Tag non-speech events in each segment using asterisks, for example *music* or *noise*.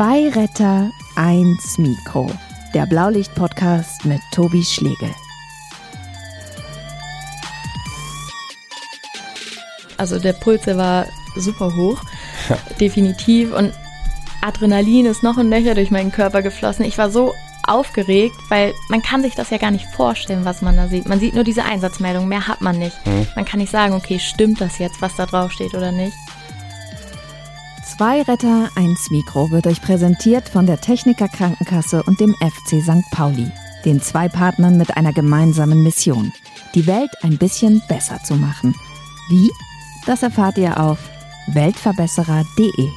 Zwei Retter, eins Mikro. Der Blaulicht-Podcast mit Tobi Schlegel. Also der Puls, war super hoch, ja. definitiv. Und Adrenalin ist noch ein Löcher durch meinen Körper geflossen. Ich war so aufgeregt, weil man kann sich das ja gar nicht vorstellen, was man da sieht. Man sieht nur diese Einsatzmeldung, mehr hat man nicht. Mhm. Man kann nicht sagen, okay, stimmt das jetzt, was da drauf steht oder nicht. Zwei Retter, eins Mikro wird euch präsentiert von der Techniker Krankenkasse und dem FC St. Pauli, den zwei Partnern mit einer gemeinsamen Mission, die Welt ein bisschen besser zu machen. Wie? Das erfahrt ihr auf weltverbesserer.de.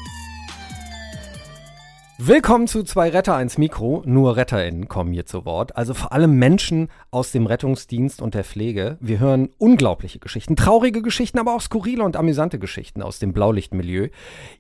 Willkommen zu zwei Retter, eins Mikro. Nur RetterInnen kommen hier zu Wort. Also vor allem Menschen aus dem Rettungsdienst und der Pflege. Wir hören unglaubliche Geschichten, traurige Geschichten, aber auch skurrile und amüsante Geschichten aus dem Blaulichtmilieu.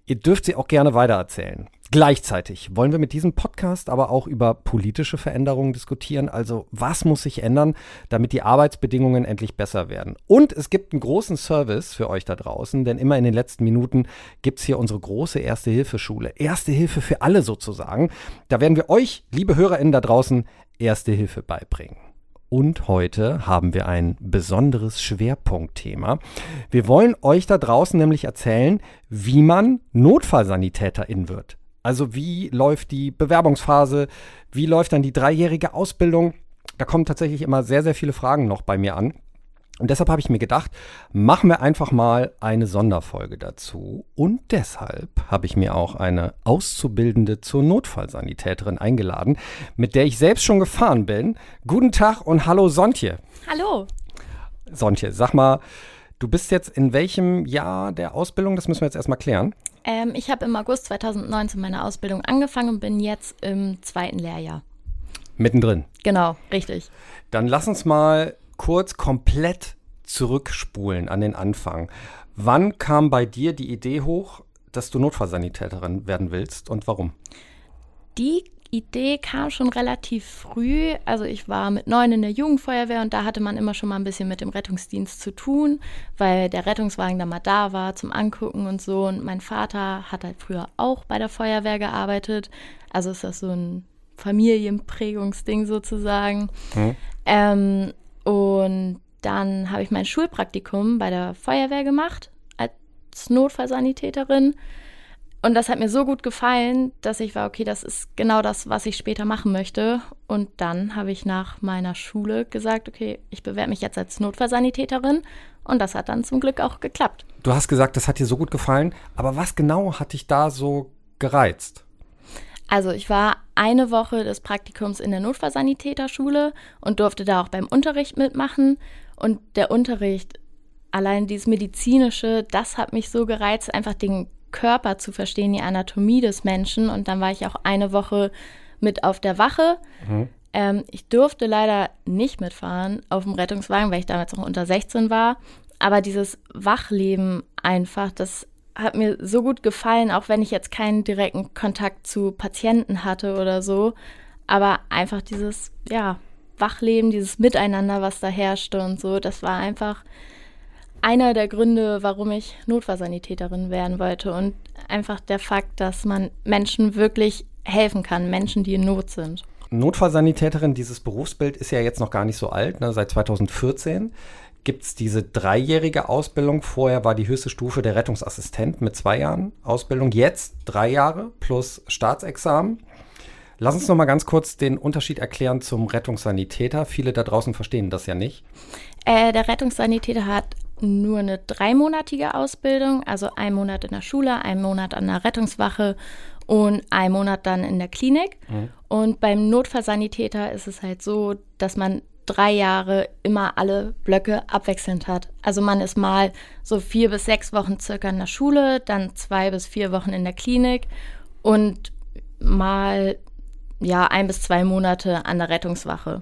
Ihr dürft sie auch gerne weitererzählen. Gleichzeitig wollen wir mit diesem Podcast aber auch über politische Veränderungen diskutieren. Also was muss sich ändern, damit die Arbeitsbedingungen endlich besser werden? Und es gibt einen großen Service für euch da draußen, denn immer in den letzten Minuten gibt es hier unsere große Erste-Hilfe-Schule. Erste Hilfe für alle sozusagen. Da werden wir euch, liebe HörerInnen da draußen, Erste Hilfe beibringen. Und heute haben wir ein besonderes Schwerpunktthema. Wir wollen euch da draußen nämlich erzählen, wie man Notfallsanitäterin wird. Also wie läuft die Bewerbungsphase? Wie läuft dann die dreijährige Ausbildung? Da kommen tatsächlich immer sehr, sehr viele Fragen noch bei mir an. Und deshalb habe ich mir gedacht, machen wir einfach mal eine Sonderfolge dazu. Und deshalb habe ich mir auch eine Auszubildende zur Notfallsanitäterin eingeladen, mit der ich selbst schon gefahren bin. Guten Tag und hallo Sontje. Hallo. Sontje, sag mal, du bist jetzt in welchem Jahr der Ausbildung? Das müssen wir jetzt erstmal klären. Ähm, ich habe im August 2019 meine Ausbildung angefangen und bin jetzt im zweiten Lehrjahr. Mittendrin. Genau, richtig. Dann lass uns mal kurz komplett zurückspulen an den Anfang. Wann kam bei dir die Idee hoch, dass du Notfallsanitäterin werden willst und warum? Die Idee kam schon relativ früh. Also ich war mit neun in der Jugendfeuerwehr und da hatte man immer schon mal ein bisschen mit dem Rettungsdienst zu tun, weil der Rettungswagen da mal da war zum Angucken und so. Und mein Vater hat halt früher auch bei der Feuerwehr gearbeitet. Also ist das so ein Familienprägungsding sozusagen. Hm. Ähm, und dann habe ich mein Schulpraktikum bei der Feuerwehr gemacht als Notfallsanitäterin. Und das hat mir so gut gefallen, dass ich war, okay, das ist genau das, was ich später machen möchte. Und dann habe ich nach meiner Schule gesagt, okay, ich bewerbe mich jetzt als Notfallsanitäterin. Und das hat dann zum Glück auch geklappt. Du hast gesagt, das hat dir so gut gefallen. Aber was genau hat dich da so gereizt? Also ich war eine Woche des Praktikums in der Notfallsanitäterschule und durfte da auch beim Unterricht mitmachen. Und der Unterricht, allein dieses medizinische, das hat mich so gereizt, einfach den Körper zu verstehen, die Anatomie des Menschen. Und dann war ich auch eine Woche mit auf der Wache. Mhm. Ähm, ich durfte leider nicht mitfahren auf dem Rettungswagen, weil ich damals noch unter 16 war. Aber dieses Wachleben einfach, das hat mir so gut gefallen, auch wenn ich jetzt keinen direkten Kontakt zu Patienten hatte oder so. Aber einfach dieses, ja, Wachleben, dieses Miteinander, was da herrschte und so, das war einfach einer der Gründe, warum ich Notfallsanitäterin werden wollte und einfach der Fakt, dass man Menschen wirklich helfen kann, Menschen, die in Not sind. Notfallsanitäterin, dieses Berufsbild ist ja jetzt noch gar nicht so alt, ne? seit 2014 gibt es diese dreijährige Ausbildung. Vorher war die höchste Stufe der Rettungsassistent mit zwei Jahren Ausbildung. Jetzt drei Jahre plus Staatsexamen. Lass uns noch mal ganz kurz den Unterschied erklären zum Rettungssanitäter. Viele da draußen verstehen das ja nicht. Äh, der Rettungssanitäter hat nur eine dreimonatige Ausbildung, also ein Monat in der Schule, ein Monat an der Rettungswache und ein Monat dann in der Klinik. Mhm. Und beim Notfallsanitäter ist es halt so, dass man drei Jahre immer alle Blöcke abwechselnd hat. Also man ist mal so vier bis sechs Wochen circa in der Schule, dann zwei bis vier Wochen in der Klinik und mal ja ein bis zwei Monate an der Rettungswache.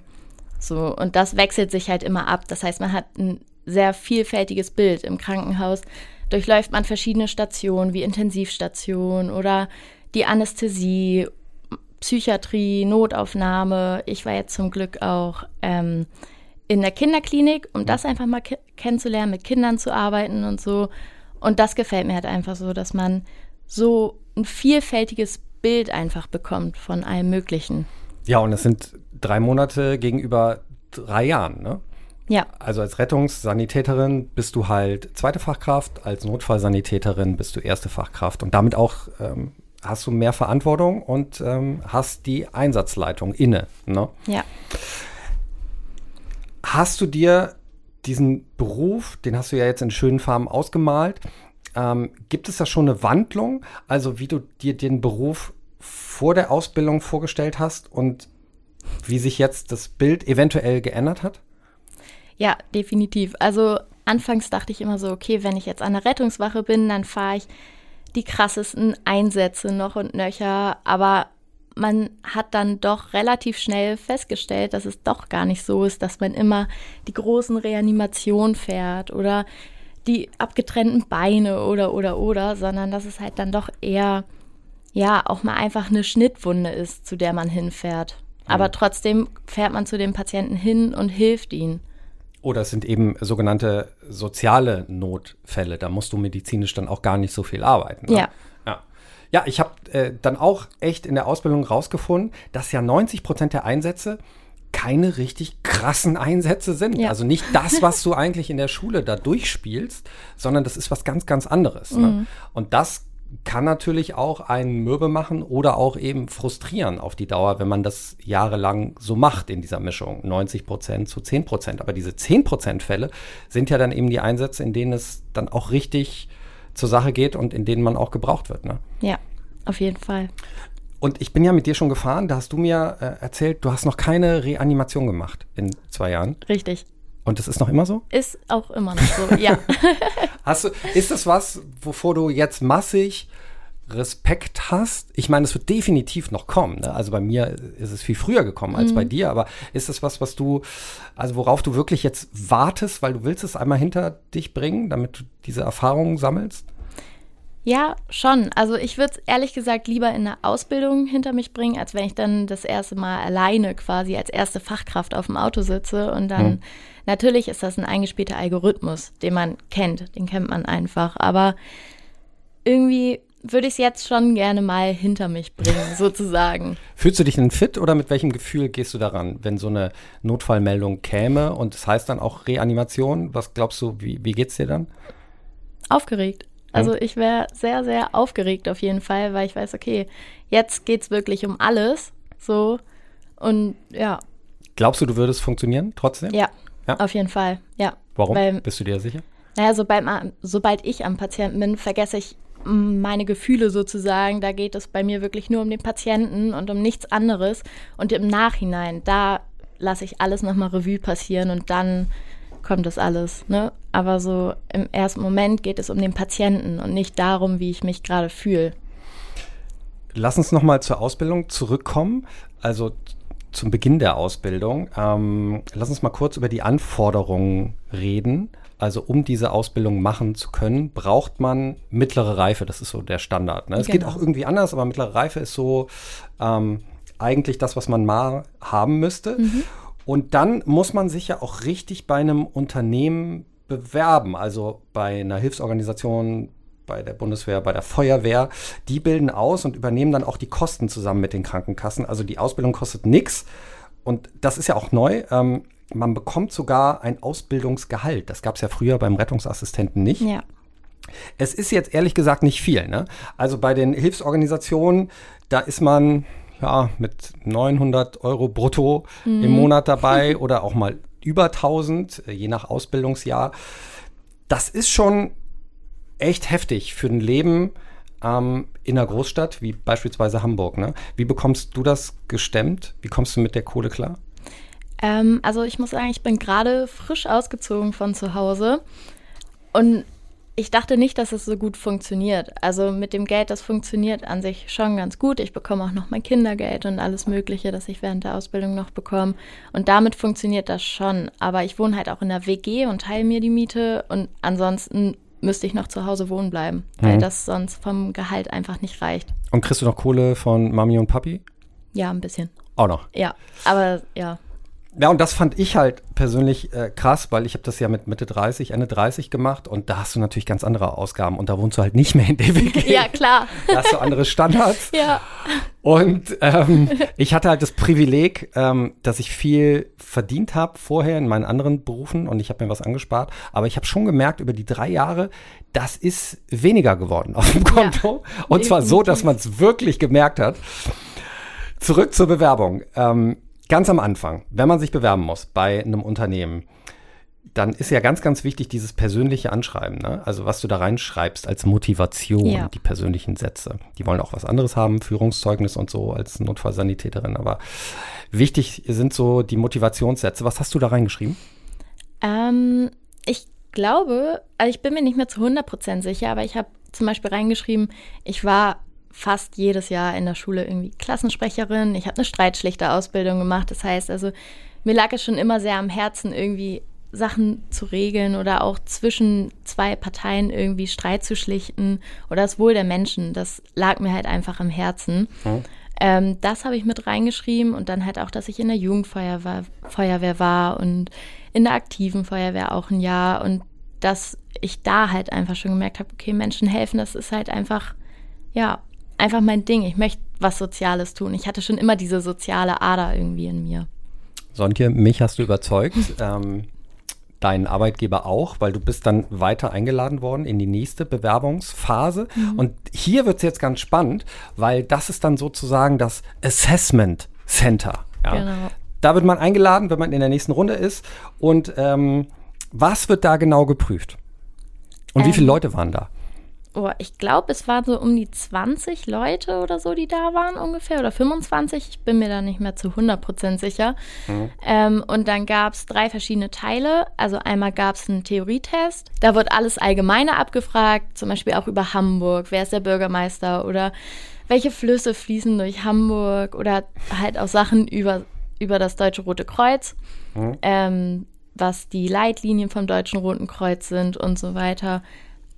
So, und das wechselt sich halt immer ab. Das heißt, man hat ein sehr vielfältiges Bild. Im Krankenhaus durchläuft man verschiedene Stationen wie Intensivstation oder die Anästhesie, Psychiatrie, Notaufnahme. Ich war jetzt zum Glück auch ähm, in der Kinderklinik, um das einfach mal kennenzulernen, mit Kindern zu arbeiten und so. Und das gefällt mir halt einfach so, dass man so ein vielfältiges Bild einfach bekommt von allem Möglichen. Ja, und es sind drei Monate gegenüber drei Jahren, ne? Ja. Also als Rettungssanitäterin bist du halt zweite Fachkraft, als Notfallsanitäterin bist du erste Fachkraft und damit auch ähm, hast du mehr Verantwortung und ähm, hast die Einsatzleitung inne. Ne? Ja. Hast du dir diesen Beruf, den hast du ja jetzt in schönen Farben ausgemalt, ähm, gibt es da schon eine Wandlung, also wie du dir den Beruf vor der Ausbildung vorgestellt hast und wie sich jetzt das Bild eventuell geändert hat? Ja, definitiv. Also anfangs dachte ich immer so, okay, wenn ich jetzt an der Rettungswache bin, dann fahre ich die krassesten Einsätze noch und nöcher, aber man hat dann doch relativ schnell festgestellt, dass es doch gar nicht so ist, dass man immer die großen Reanimationen fährt oder die abgetrennten Beine oder oder oder, sondern dass es halt dann doch eher ja auch mal einfach eine Schnittwunde ist, zu der man hinfährt. Aber mhm. trotzdem fährt man zu dem Patienten hin und hilft ihnen. Oder es sind eben sogenannte soziale Notfälle. Da musst du medizinisch dann auch gar nicht so viel arbeiten. Ne? Ja. Ja. Ja, ich habe äh, dann auch echt in der Ausbildung rausgefunden, dass ja 90 Prozent der Einsätze keine richtig krassen Einsätze sind. Ja. Also nicht das, was du *laughs* eigentlich in der Schule da durchspielst, sondern das ist was ganz, ganz anderes. Ne? Mhm. Ne? Und das kann natürlich auch einen mürbe machen oder auch eben frustrieren auf die Dauer, wenn man das jahrelang so macht in dieser Mischung. 90 Prozent zu 10 Prozent. Aber diese 10 Prozent Fälle sind ja dann eben die Einsätze, in denen es dann auch richtig zur Sache geht und in denen man auch gebraucht wird. Ne? Ja, auf jeden Fall. Und ich bin ja mit dir schon gefahren, da hast du mir äh, erzählt, du hast noch keine Reanimation gemacht in zwei Jahren. Richtig. Und das ist noch immer so? Ist auch immer noch so, ja. *laughs* hast du, ist das was, wovor du jetzt massig Respekt hast? Ich meine, es wird definitiv noch kommen. Ne? Also bei mir ist es viel früher gekommen als mhm. bei dir, aber ist das was, was du, also worauf du wirklich jetzt wartest, weil du willst es einmal hinter dich bringen, damit du diese Erfahrungen sammelst? Ja, schon. Also ich würde es ehrlich gesagt lieber in der Ausbildung hinter mich bringen, als wenn ich dann das erste Mal alleine quasi als erste Fachkraft auf dem Auto sitze. Und dann, hm. natürlich ist das ein eingespielter Algorithmus, den man kennt, den kennt man einfach. Aber irgendwie würde ich es jetzt schon gerne mal hinter mich bringen, *laughs* sozusagen. Fühlst du dich denn fit oder mit welchem Gefühl gehst du daran, wenn so eine Notfallmeldung käme und das heißt dann auch Reanimation? Was glaubst du, wie, wie geht's dir dann? Aufgeregt. Also ich wäre sehr, sehr aufgeregt auf jeden Fall, weil ich weiß, okay, jetzt geht es wirklich um alles. So. Und ja. Glaubst du, du würdest funktionieren trotzdem? Ja, ja? auf jeden Fall. Ja. Warum? Weil, Bist du dir sicher? Naja, sobald, sobald ich am Patienten bin, vergesse ich meine Gefühle sozusagen. Da geht es bei mir wirklich nur um den Patienten und um nichts anderes. Und im Nachhinein, da lasse ich alles nochmal Revue passieren und dann kommt das alles. Ne? Aber so im ersten Moment geht es um den Patienten und nicht darum, wie ich mich gerade fühle. Lass uns nochmal zur Ausbildung zurückkommen. Also zum Beginn der Ausbildung. Ähm, lass uns mal kurz über die Anforderungen reden. Also um diese Ausbildung machen zu können, braucht man mittlere Reife. Das ist so der Standard. Ne? Es genau. geht auch irgendwie anders, aber mittlere Reife ist so ähm, eigentlich das, was man mal haben müsste. Mhm. Und dann muss man sich ja auch richtig bei einem Unternehmen bewerben, also bei einer Hilfsorganisation, bei der Bundeswehr, bei der Feuerwehr. Die bilden aus und übernehmen dann auch die Kosten zusammen mit den Krankenkassen. Also die Ausbildung kostet nichts. Und das ist ja auch neu. Ähm, man bekommt sogar ein Ausbildungsgehalt. Das gab es ja früher beim Rettungsassistenten nicht. Ja. Es ist jetzt ehrlich gesagt nicht viel. Ne? Also bei den Hilfsorganisationen, da ist man ja, mit 900 Euro brutto mhm. im Monat dabei *laughs* oder auch mal über 1000, äh, je nach Ausbildungsjahr. Das ist schon echt heftig für ein Leben ähm, in einer Großstadt wie beispielsweise Hamburg. Ne? Wie bekommst du das gestemmt? Wie kommst du mit der Kohle klar? Ähm, also ich muss sagen, ich bin gerade frisch ausgezogen von zu Hause und ich dachte nicht, dass es so gut funktioniert. Also mit dem Geld, das funktioniert an sich schon ganz gut. Ich bekomme auch noch mein Kindergeld und alles Mögliche, das ich während der Ausbildung noch bekomme. Und damit funktioniert das schon. Aber ich wohne halt auch in der WG und teile mir die Miete. Und ansonsten müsste ich noch zu Hause wohnen bleiben, weil mhm. das sonst vom Gehalt einfach nicht reicht. Und kriegst du noch Kohle von Mami und Papi? Ja, ein bisschen. Auch noch? Ja, aber ja. Ja, und das fand ich halt persönlich äh, krass, weil ich habe das ja mit Mitte 30, Ende 30 gemacht und da hast du natürlich ganz andere Ausgaben und da wohnst du halt nicht mehr in der WG. *laughs* Ja, klar. Da hast du andere Standards. ja. Und ähm, ich hatte halt das Privileg, ähm, dass ich viel verdient habe vorher in meinen anderen Berufen und ich habe mir was angespart. Aber ich habe schon gemerkt über die drei Jahre, das ist weniger geworden auf dem Konto. Ja, und zwar so, dass man es wirklich gemerkt hat. Zurück zur Bewerbung. Ähm, ganz am Anfang, wenn man sich bewerben muss bei einem Unternehmen, dann ist ja ganz, ganz wichtig dieses persönliche Anschreiben. Ne? Also was du da reinschreibst als Motivation, ja. die persönlichen Sätze. Die wollen auch was anderes haben, Führungszeugnis und so als Notfallsanitäterin. Aber wichtig sind so die Motivationssätze. Was hast du da reingeschrieben? Ähm, ich glaube, also ich bin mir nicht mehr zu 100% sicher, aber ich habe zum Beispiel reingeschrieben, ich war fast jedes Jahr in der Schule irgendwie Klassensprecherin. Ich habe eine Streitschlichter-Ausbildung gemacht. Das heißt also, mir lag es schon immer sehr am Herzen, irgendwie Sachen zu regeln oder auch zwischen zwei Parteien irgendwie Streit zu schlichten oder das Wohl der Menschen. Das lag mir halt einfach am Herzen. Mhm. Ähm, das habe ich mit reingeschrieben und dann halt auch, dass ich in der Jugendfeuerwehr Feuerwehr war und in der aktiven Feuerwehr auch ein Jahr und dass ich da halt einfach schon gemerkt habe, okay, Menschen helfen, das ist halt einfach, ja, einfach mein Ding. Ich möchte was Soziales tun. Ich hatte schon immer diese soziale Ader irgendwie in mir. Sontje, mich hast du überzeugt. *laughs* ähm, deinen Arbeitgeber auch, weil du bist dann weiter eingeladen worden in die nächste Bewerbungsphase. Mhm. Und hier wird es jetzt ganz spannend, weil das ist dann sozusagen das Assessment Center. Ja. Genau. Da wird man eingeladen, wenn man in der nächsten Runde ist. Und ähm, was wird da genau geprüft? Und ähm, wie viele Leute waren da? Oh, ich glaube, es waren so um die 20 Leute oder so, die da waren ungefähr, oder 25. Ich bin mir da nicht mehr zu 100% sicher. Mhm. Ähm, und dann gab es drei verschiedene Teile. Also einmal gab es einen Theorietest. Da wird alles Allgemeine abgefragt, zum Beispiel auch über Hamburg. Wer ist der Bürgermeister? Oder welche Flüsse fließen durch Hamburg? Oder halt auch Sachen über, über das Deutsche Rote Kreuz. Mhm. Ähm, was die Leitlinien vom Deutschen Roten Kreuz sind und so weiter.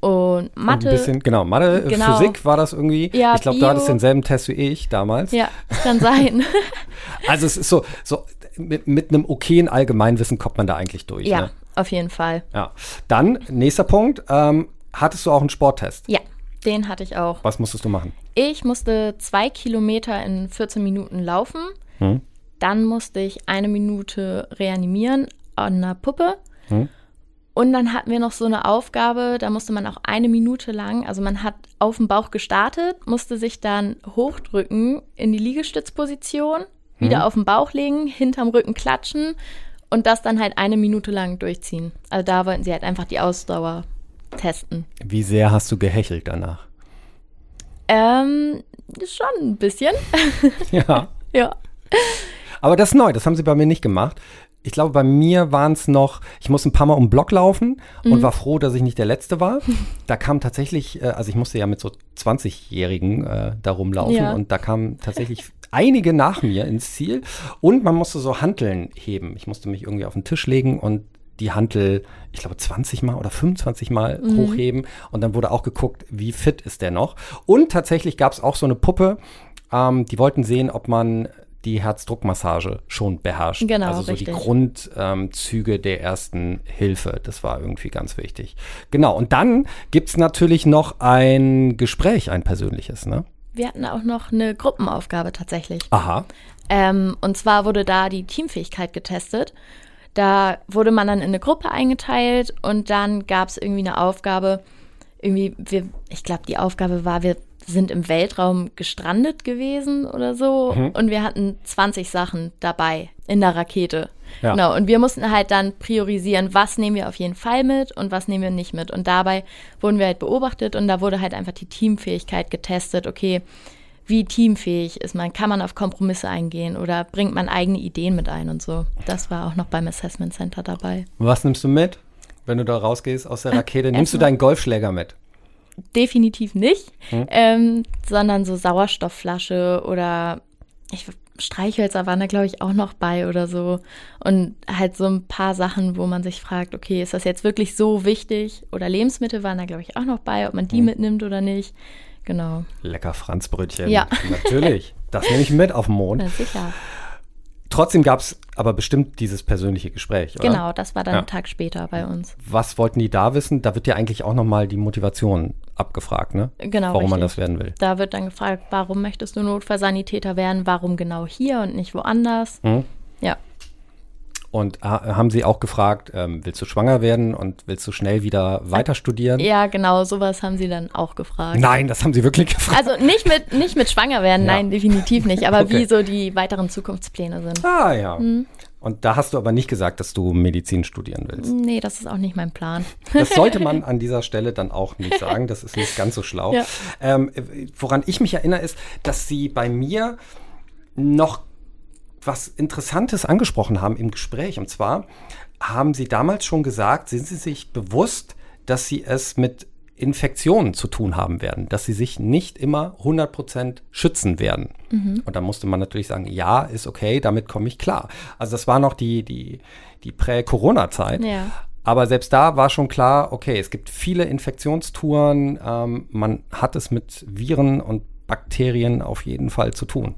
Und Mathe. Ein bisschen, genau, Mathe, genau. Physik war das irgendwie. Ja, ich glaube, du hattest denselben Test wie ich damals. Ja, kann sein. *laughs* *laughs* also es ist so, so mit, mit einem okayen Allgemeinwissen kommt man da eigentlich durch. Ja, ne? auf jeden Fall. Ja. Dann, nächster Punkt, ähm, hattest du auch einen Sporttest? Ja, den hatte ich auch. Was musstest du machen? Ich musste zwei Kilometer in 14 Minuten laufen. Hm. Dann musste ich eine Minute reanimieren an einer Puppe. Hm. Und dann hatten wir noch so eine Aufgabe, da musste man auch eine Minute lang, also man hat auf dem Bauch gestartet, musste sich dann hochdrücken in die Liegestützposition, wieder mhm. auf den Bauch legen, hinterm Rücken klatschen und das dann halt eine Minute lang durchziehen. Also da wollten sie halt einfach die Ausdauer testen. Wie sehr hast du gehechelt danach? Ähm, schon ein bisschen. Ja. *laughs* ja. Aber das ist neu, das haben sie bei mir nicht gemacht ich glaube, bei mir waren es noch, ich musste ein paar Mal um den Block laufen und mhm. war froh, dass ich nicht der Letzte war. *laughs* Da kam tatsächlich, äh, also ich musste ja mit so 20-Jährigen äh, da rumlaufen ja. und da kamen tatsächlich einige nach mir ins Ziel und man musste so Hanteln heben. Ich musste mich irgendwie auf den Tisch legen und die Hantel, ich glaube, 20 Mal oder 25 Mal mhm. hochheben. Und dann wurde auch geguckt, wie fit ist der noch. Und tatsächlich gab es auch so eine Puppe, ähm, die wollten sehen, ob man die Herzdruckmassage schon beherrscht. Genau, also so richtig. die Grundzüge ähm, der ersten Hilfe. Das war irgendwie ganz wichtig. Genau. Und dann gibt es natürlich noch ein Gespräch, ein persönliches, ne? Wir hatten auch noch eine Gruppenaufgabe tatsächlich. Aha. Ähm, und zwar wurde da die Teamfähigkeit getestet. Da wurde man dann in eine Gruppe eingeteilt und dann gab es irgendwie eine Aufgabe. Irgendwie, wir, ich glaube, die Aufgabe war, wir sind im Weltraum gestrandet gewesen oder so mhm. und wir hatten 20 Sachen dabei in der Rakete. Ja. Genau, und wir mussten halt dann priorisieren, was nehmen wir auf jeden Fall mit und was nehmen wir nicht mit. Und dabei wurden wir halt beobachtet und da wurde halt einfach die Teamfähigkeit getestet. Okay, wie teamfähig ist man? Kann man auf Kompromisse eingehen oder bringt man eigene Ideen mit ein und so? Das war auch noch beim Assessment Center dabei. Was nimmst du mit, wenn du da rausgehst aus der Rakete? *laughs* Nimmst du deinen Golfschläger mit? Definitiv nicht, hm. ähm, sondern so Sauerstoffflasche oder ich, Streichhölzer waren da, glaube ich, auch noch bei oder so. Und halt so ein paar Sachen, wo man sich fragt, okay, ist das jetzt wirklich so wichtig? Oder Lebensmittel waren da, glaube ich, auch noch bei, ob man die hm. mitnimmt oder nicht. Genau. Lecker Franzbrötchen. Ja. *laughs* Natürlich. Das nehme ich mit auf den Mond. Na, sicher. trotzdem gab es aber bestimmt dieses persönliche Gespräch, oder? Genau, das war dann ja. einen Tag später bei uns. Was wollten die da wissen? Da wird ja eigentlich auch nochmal die Motivation abgefragt, ne? Genau. Warum richtig. man das werden will. Da wird dann gefragt, warum möchtest du Notfallsanitäter werden? Warum genau hier und nicht woanders? Mhm. Ja. Und haben Sie auch gefragt, ähm, willst du schwanger werden und willst du schnell wieder weiter studieren? Ja, genau, sowas haben Sie dann auch gefragt. Nein, das haben Sie wirklich gefragt. Also nicht mit, nicht mit schwanger werden, ja. nein, definitiv nicht, aber *laughs* okay. wie so die weiteren Zukunftspläne sind. Ah ja. Hm. Und da hast du aber nicht gesagt, dass du Medizin studieren willst. Nee, das ist auch nicht mein Plan. Das sollte man *laughs* an dieser Stelle dann auch nicht sagen. Das ist nicht ganz so schlau. Ja. Ähm, woran ich mich erinnere, ist, dass sie bei mir noch was Interessantes angesprochen haben im Gespräch. Und zwar haben Sie damals schon gesagt, sind Sie sich bewusst, dass Sie es mit Infektionen zu tun haben werden, dass sie sich nicht immer 100% schützen werden. Mhm. Und da musste man natürlich sagen, ja, ist okay, damit komme ich klar. Also das war noch die, die, die Prä-Corona-Zeit. Ja. Aber selbst da war schon klar, okay, es gibt viele Infektionstouren, ähm, man hat es mit Viren und Bakterien auf jeden Fall zu tun.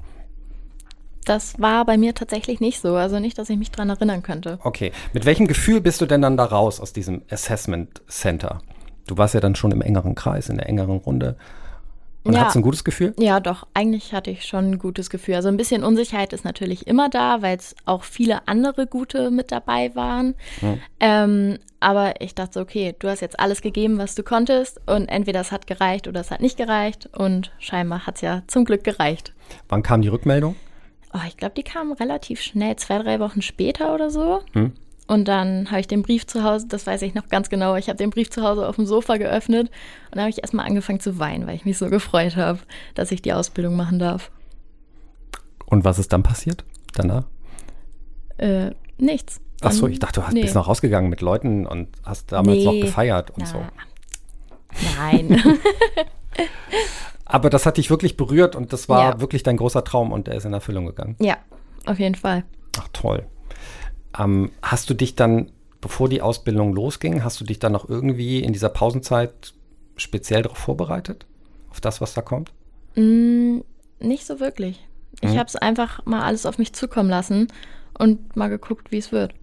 Das war bei mir tatsächlich nicht so. Also nicht, dass ich mich daran erinnern könnte. Okay. Mit welchem Gefühl bist du denn dann da raus aus diesem Assessment Center? Du warst ja dann schon im engeren Kreis, in der engeren Runde. Und ja. hattest ein gutes Gefühl? Ja, doch. Eigentlich hatte ich schon ein gutes Gefühl. Also ein bisschen Unsicherheit ist natürlich immer da, weil es auch viele andere gute mit dabei waren. Hm. Ähm, aber ich dachte, okay, du hast jetzt alles gegeben, was du konntest. Und entweder es hat gereicht oder es hat nicht gereicht. Und scheinbar hat es ja zum Glück gereicht. Wann kam die Rückmeldung? oh, ich glaube, die kamen relativ schnell, zwei, drei Wochen später oder so. Hm. Und dann habe ich den Brief zu Hause, das weiß ich noch ganz genau, ich habe den Brief zu Hause auf dem Sofa geöffnet und habe ich erstmal angefangen zu weinen, weil ich mich so gefreut habe, dass ich die Ausbildung machen darf. Und was ist dann passiert danach? Äh, nichts. Ach so, ich dachte, du hast, nee. bist noch rausgegangen mit Leuten und hast damals nee. noch gefeiert und Na, so. Nein. *laughs* Aber das hat dich wirklich berührt und das war ja. wirklich dein großer Traum und der ist in Erfüllung gegangen. Ja, auf jeden Fall. Ach toll. Ähm, hast du dich dann, bevor die Ausbildung losging, hast du dich dann noch irgendwie in dieser Pausenzeit speziell darauf vorbereitet? Auf das, was da kommt? Mm, nicht so wirklich. Ich mhm. habe es einfach mal alles auf mich zukommen lassen und mal geguckt, wie es wird.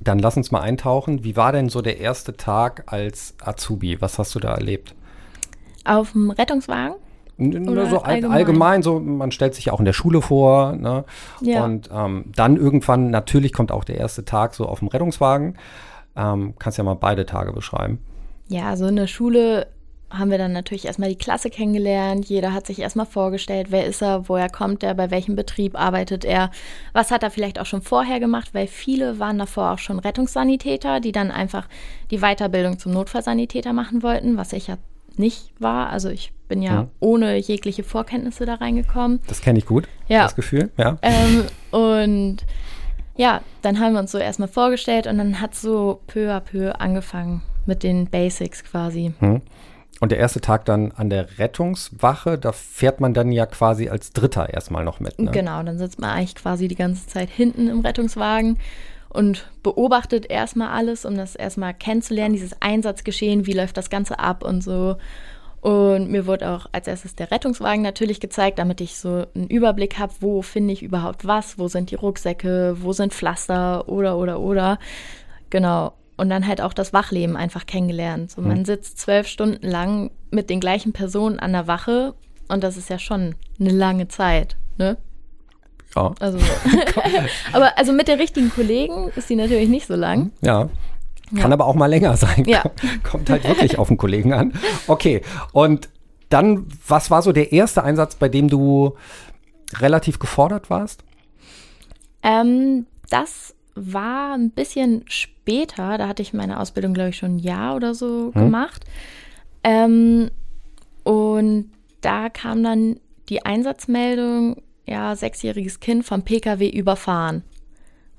Dann lass uns mal eintauchen. Wie war denn so der erste Tag als Azubi? Was hast du da erlebt? Auf dem Rettungswagen oder so allgemein. allgemein. so man stellt sich auch in der Schule vor, ne? Ja. Und ähm, dann irgendwann, natürlich kommt auch der erste Tag so auf dem Rettungswagen. Ähm, kannst ja mal beide Tage beschreiben. Ja, also in der Schule haben wir dann natürlich erstmal die Klasse kennengelernt. Jeder hat sich erstmal vorgestellt, wer ist er, woher kommt er, bei welchem Betrieb arbeitet er, was hat er vielleicht auch schon vorher gemacht, weil viele waren davor auch schon Rettungssanitäter, die dann einfach die Weiterbildung zum Notfallsanitäter machen wollten, was ich ja nicht war. Also ich bin ja mhm. ohne jegliche Vorkenntnisse da reingekommen. Das kenne ich gut, ja. das Gefühl, ja. Ähm, und ja, dann haben wir uns so erstmal vorgestellt und dann hat so peu à peu angefangen mit den Basics quasi. Mhm. Und der erste Tag dann an der Rettungswache, da fährt man dann ja quasi als Dritter erstmal noch mit. Ne? Genau, dann sitzt man eigentlich quasi die ganze Zeit hinten im Rettungswagen und beobachtet erstmal alles, um das erstmal kennenzulernen, dieses Einsatzgeschehen, wie läuft das Ganze ab und so. Und mir wurde auch als erstes der Rettungswagen natürlich gezeigt, damit ich so einen Überblick habe, wo finde ich überhaupt was, wo sind die Rucksäcke, wo sind Pflaster oder oder oder. Genau. Und dann halt auch das Wachleben einfach kennengelernt. So, man hm. sitzt zwölf Stunden lang mit den gleichen Personen an der Wache und das ist ja schon eine lange Zeit, ne? Ja. Also, *laughs* aber also mit den richtigen Kollegen ist die natürlich nicht so lang. Ja. Kann ja. aber auch mal länger sein. Ja. *laughs* Kommt halt wirklich auf den Kollegen an. Okay. Und dann, was war so der erste Einsatz, bei dem du relativ gefordert warst? Ähm, das war ein bisschen später. Da hatte ich meine Ausbildung, glaube ich, schon ein Jahr oder so hm. gemacht. Ähm, und da kam dann die Einsatzmeldung, ja, sechsjähriges Kind vom Pkw überfahren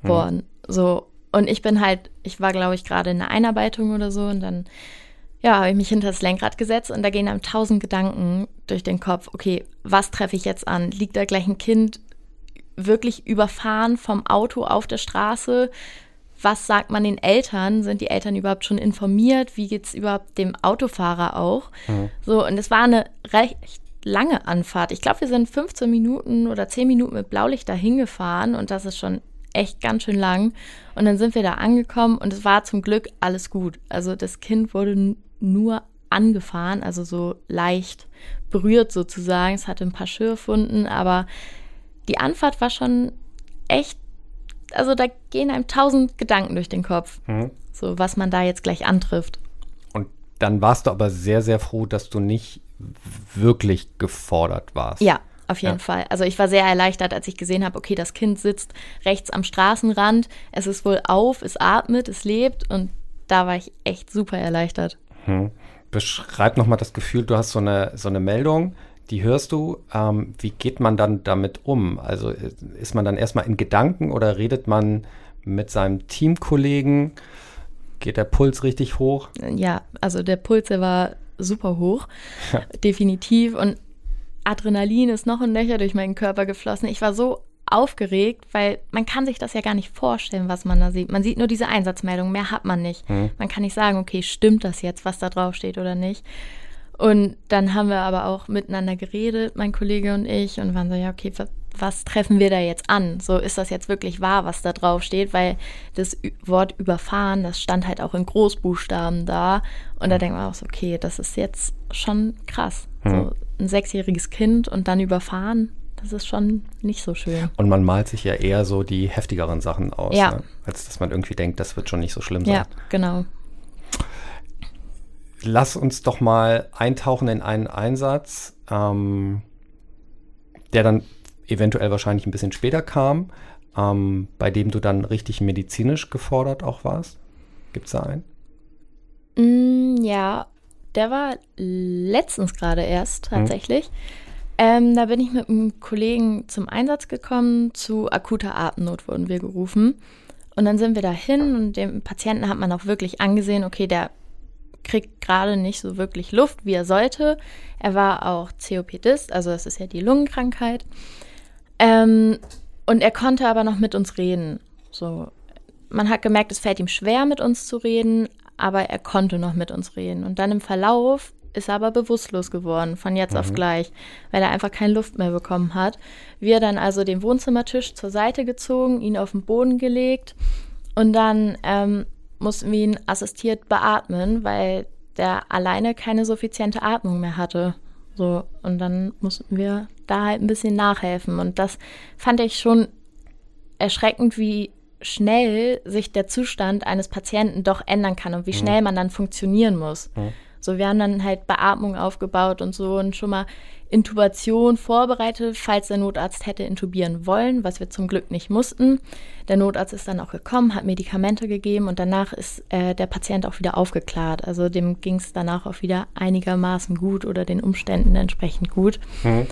hm. worden. So. Und ich bin halt, ich war, glaube ich, gerade in der Einarbeitung oder so und dann, ja, habe ich mich hinter das Lenkrad gesetzt und da gehen einem tausend Gedanken durch den Kopf. Okay, was treffe ich jetzt an? Liegt da gleich ein Kind wirklich überfahren vom Auto auf der Straße? Was sagt man den Eltern? Sind die Eltern überhaupt schon informiert? Wie geht es überhaupt dem Autofahrer auch? Mhm. So, und es war eine recht lange Anfahrt. Ich glaube, wir sind 15 Minuten oder 10 Minuten mit Blaulicht dahin gefahren und das ist schon echt ganz schön lang. Und dann sind wir da angekommen und es war zum Glück alles gut. Also das Kind wurde nur angefahren, also so leicht berührt sozusagen. Es hatte ein paar Schürfwunden, aber die Anfahrt war schon echt, also da gehen einem tausend Gedanken durch den Kopf, mhm. so was man da jetzt gleich antrifft. Dann warst du aber sehr, sehr froh, dass du nicht wirklich gefordert warst. Ja, auf jeden ja. Fall. Also ich war sehr erleichtert, als ich gesehen habe, okay, das Kind sitzt rechts am Straßenrand, es ist wohl auf, es atmet, es lebt und da war ich echt super erleichtert. Hm. Beschreib nochmal das Gefühl, du hast so eine, so eine Meldung, die hörst du. Ähm, wie geht man dann damit um? Also ist man dann erstmal in Gedanken oder redet man mit seinem Teamkollegen? Geht der Puls richtig hoch? Ja, also der Puls, der war super hoch, ja. definitiv. Und Adrenalin ist noch ein Löcher durch meinen Körper geflossen. Ich war so aufgeregt, weil man kann sich das ja gar nicht vorstellen, was man da sieht. Man sieht nur diese Einsatzmeldung, mehr hat man nicht. Mhm. Man kann nicht sagen, okay, stimmt das jetzt, was da drauf steht oder nicht. Und dann haben wir aber auch miteinander geredet, mein Kollege und ich, und waren so, ja, okay, was, was treffen wir da jetzt an? So ist das jetzt wirklich wahr, was da drauf steht, weil das Wort überfahren, das stand halt auch in Großbuchstaben da. Und da denkt man auch so, okay, das ist jetzt schon krass. Mhm. So ein sechsjähriges Kind und dann überfahren, das ist schon nicht so schön. Und man malt sich ja eher so die heftigeren Sachen aus, ja. ne? als dass man irgendwie denkt, das wird schon nicht so schlimm sein. Ja, genau. Lass uns doch mal eintauchen in einen Einsatz, ähm, der dann eventuell wahrscheinlich ein bisschen später kam, ähm, bei dem du dann richtig medizinisch gefordert auch warst. Gibt es da einen? Mm, ja, der war letztens gerade erst hm. tatsächlich. Hm. Ähm, da bin ich mit einem Kollegen zum Einsatz gekommen. Zu akuter Atemnot wurden wir gerufen. Und dann sind wir dahin und dem Patienten hat man auch wirklich angesehen, okay, der kriegt gerade nicht so wirklich Luft, wie er sollte. Er war auch COPDist, also das ist ja die Lungenkrankheit. Ähm, und er konnte aber noch mit uns reden. So, man hat gemerkt, es fällt ihm schwer, mit uns zu reden, aber er konnte noch mit uns reden. Und dann im Verlauf ist er aber bewusstlos geworden, von jetzt mhm. auf gleich, weil er einfach keine Luft mehr bekommen hat. Wir dann also den Wohnzimmertisch zur Seite gezogen, ihn auf den Boden gelegt und dann ähm, mussten wir ihn assistiert beatmen, weil der alleine keine suffiziente Atmung mehr hatte. So, und dann mussten wir da halt ein bisschen nachhelfen. Und das fand ich schon erschreckend, wie schnell sich der Zustand eines Patienten doch ändern kann und wie mhm. schnell man dann funktionieren muss. Mhm. So, wir haben dann halt Beatmung aufgebaut und so und schon mal Intubation vorbereitet, falls der Notarzt hätte intubieren wollen, was wir zum Glück nicht mussten. Der Notarzt ist dann auch gekommen, hat Medikamente gegeben und danach ist äh, der Patient auch wieder aufgeklärt. Also dem ging es danach auch wieder einigermaßen gut oder den Umständen entsprechend gut. Mhm.